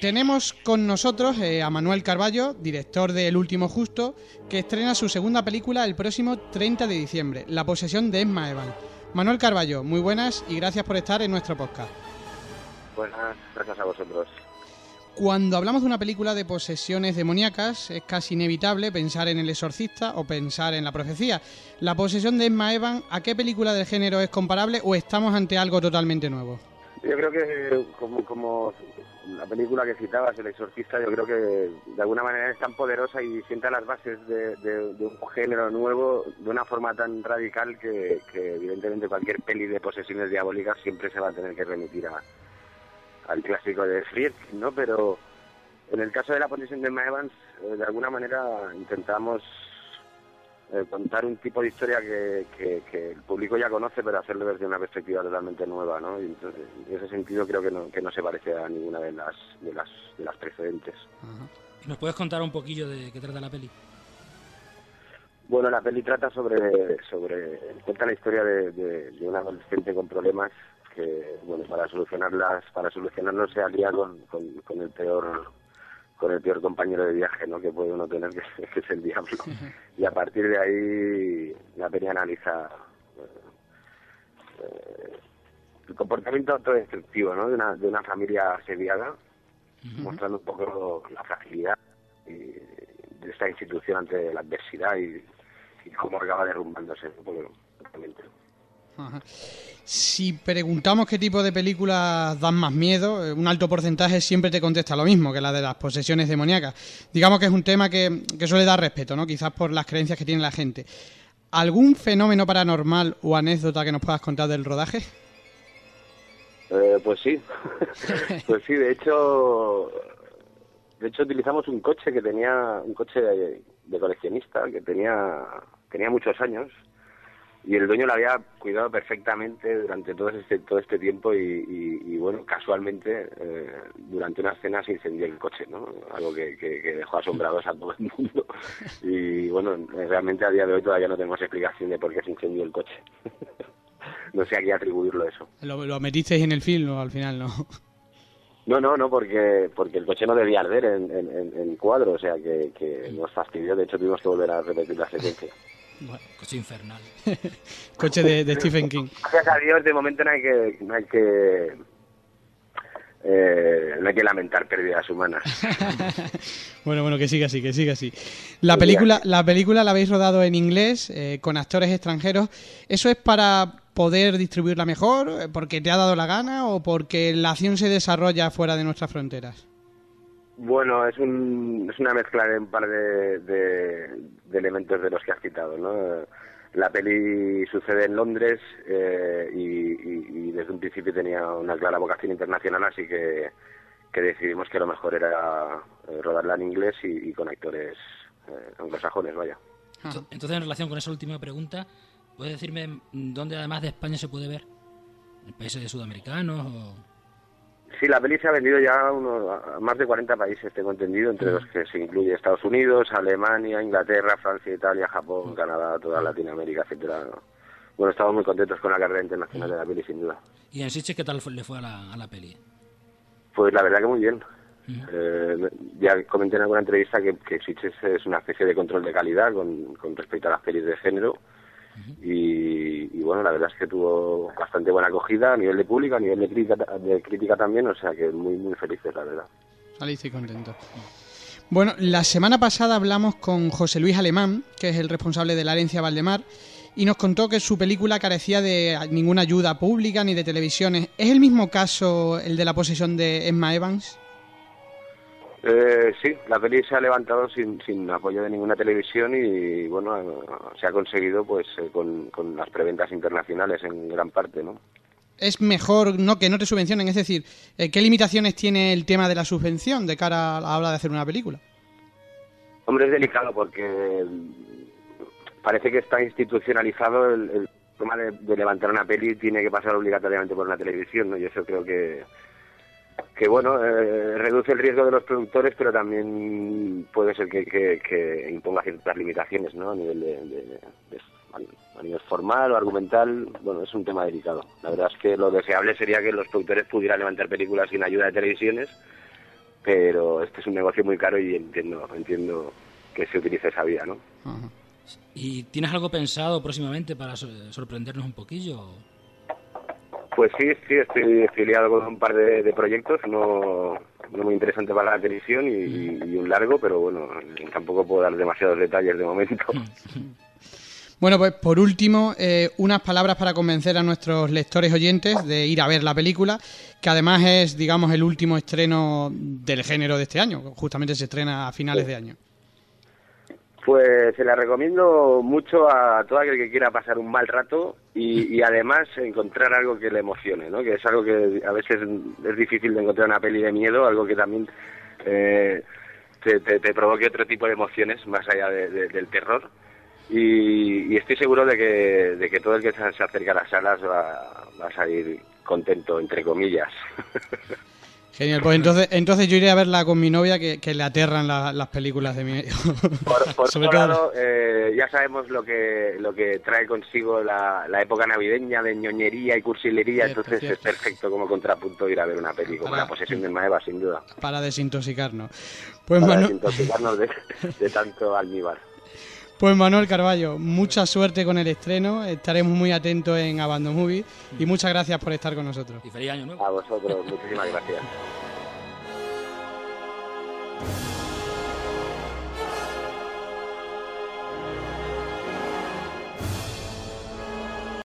Tenemos con nosotros eh, a Manuel Carballo, director de El Último Justo, que estrena su segunda película el próximo 30 de diciembre, La posesión de Emma Evan. Manuel Carballo, muy buenas y gracias por estar en nuestro podcast. Buenas, gracias a vosotros. Cuando hablamos de una película de posesiones demoníacas, es casi inevitable pensar en El Exorcista o pensar en La Profecía. La posesión de Emma Evan, ¿a qué película del género es comparable o estamos ante algo totalmente nuevo? Yo creo que, como, como la película que citabas, El Exorcista, yo creo que de alguna manera es tan poderosa y sienta las bases de, un género nuevo de una forma tan radical que, evidentemente cualquier peli de posesiones diabólicas siempre se va a tener que remitir al clásico de Friedkin, ¿no? Pero en el caso de la posesión de Emma Evans, eh, de alguna manera intentamos eh, contar un tipo de historia que, que, el público ya conoce, pero hacerlo desde una perspectiva totalmente nueva, ¿no? Y entonces, en ese sentido creo que no, que no se parece a ninguna de las de las, de las precedentes. ¿Nos puedes contar un poquillo de qué trata la peli? Bueno, la peli trata sobre, sobre cuenta la historia de, de, de un adolescente con problemas que, bueno, para solucionarlas, para solucionarlos se alía con, con, con el peor con el peor compañero de viaje ¿no? que puede uno tener, que, es el diablo. Y a partir de ahí la peli analiza eh, el comportamiento autodestructivo ¿no? de, una, de una familia asediada, mostrando un poco la fragilidad de esta institución ante la adversidad y, cómo acaba derrumbándose. ¿no? Si preguntamos qué tipo de películas dan más miedo, eh, un alto porcentaje siempre te contesta lo mismo que la de las posesiones demoníacas. Digamos que es un tema que, suele dar respeto, ¿no? Quizás por las creencias que tiene la gente. ¿Algún fenómeno paranormal o anécdota que nos puedas contar del rodaje? Eh, pues sí, pues sí, de hecho, de hecho utilizamos un coche que tenía, un coche de, de coleccionista que tenía, tenía muchos años y el dueño lo había cuidado perfectamente durante todo este todo este tiempo y, bueno casualmente eh, durante una cena se incendió el coche no algo que, dejó asombrados a todo el mundo. Y bueno realmente a día de hoy todavía no tenemos explicación de por qué se incendió el coche. No sé a qué atribuirlo eso. Lo, lo metisteis en el film al final no no, no, no, porque porque el coche no debía arder en, en, cuadro, o sea que, que nos fastidió. De hecho, tuvimos que volver a repetir la secuencia. coche infernal. coche de, Stephen King. Gracias a Dios, de momento no hay que, no hay que eh, no hay que lamentar pérdidas humanas. bueno, bueno, que siga así, que siga así. La película, la película la habéis rodado en inglés, eh, con actores extranjeros. ¿Eso es para poder distribuirla mejor, eh, porque te ha dado la gana o porque la acción se desarrolla fuera de nuestras fronteras? Bueno, es, un, es una mezcla de un par de, de, elementos de los que has citado, ¿no? La peli sucede en Londres eh, y, desde un principio tenía una clara vocación internacional, así que, que decidimos que lo mejor era eh, rodarla en inglés y, con actores eh, anglosajones, vaya. Entonces, en relación con esa última pregunta, ¿puedes decirme dónde además de España se puede ver? ¿En países sudamericanos o...? Sí, la peli se ha vendido ya a, más de 40 países, tengo entendido, entre los que se incluye Estados Unidos, Alemania, Inglaterra, Francia, Italia, Japón, Canadá, toda Latinoamérica, etcétera. Bueno, estamos muy contentos con la carrera internacional de la peli, sin duda. ¿Y en Sitges qué tal le fue a la, a la peli? Pues la verdad que muy bien. Eh, ya comenté en alguna entrevista que, que Sitges es una especie de control de calidad con, con respecto a las pelis de género y, bueno, la verdad es que tuvo bastante buena acogida a nivel de público, a nivel de crítica, de crítica también, o sea que muy, muy felices, la verdad. Saliste contento. Bueno, la semana pasada hablamos con José Luis Alemán, que es el responsable de la herencia Valdemar, y nos contó que su película carecía de ninguna ayuda pública ni de televisiones. ¿Es el mismo caso el de la posesión de Emma Evans? Eh, sí, la peli se ha levantado sin, sin apoyo de ninguna televisión y bueno, se ha conseguido pues eh, con, las preventas internacionales en gran parte, ¿no? Es mejor no que no te subvencionen, es decir, eh, ¿qué limitaciones tiene el tema de la subvención de cara a la hora de hacer una película? Hombre, es delicado porque parece que está institucionalizado el, el tema de, de, levantar una peli tiene que pasar obligatoriamente por una televisión, ¿no? Y eso creo que que bueno, eh, reduce el riesgo de los productores, pero también puede ser que, imponga ciertas limitaciones, ¿no? A nivel de, a nivel formal o argumental, bueno, es un tema delicado. La verdad es que lo deseable sería que los productores pudieran levantar películas sin ayuda de televisiones, pero este es un negocio muy caro y entiendo, entiendo que se utilice esa vía, ¿no? ¿Y tienes algo pensado próximamente para sorprendernos un poquillo? Pues sí, sí, estoy, afiliado con un par de, proyectos, no, muy interesante para la televisión y, un largo, pero bueno, tampoco puedo dar demasiados detalles de momento. Bueno, pues por último, eh, unas palabras para convencer a nuestros lectores oyentes de ir a ver la película, que además es, digamos, el último estreno del género de este año, justamente se estrena a finales de año. Pues se la recomiendo mucho a todo aquel que quiera pasar un mal rato y, además encontrar algo que le emocione, ¿no? Que es algo que a veces es difícil de encontrar una peli de miedo, algo que también eh, te, provoque otro tipo de emociones más allá del terror. Y, estoy seguro de que, de que todo el que se, acerca a las salas va a salir contento, entre comillas. Genial, pues entonces, entonces yo iré a verla con mi novia que, le aterran las películas de mi... Por, por otro lado, eh, ya sabemos lo que lo que trae consigo la, época navideña de ñoñería y cursilería, entonces es perfecto como contrapunto ir a ver una película, como La posesión de Maeva, sin duda. Para desintoxicarnos. Pues, para desintoxicarnos de, de tanto almíbar. Pues Manuel Carballo, mucha suerte con el estreno, estaremos muy atentos en Abandon Movie y muchas gracias por estar con nosotros. Y feliz año nuevo. A vosotros, muchísimas gracias.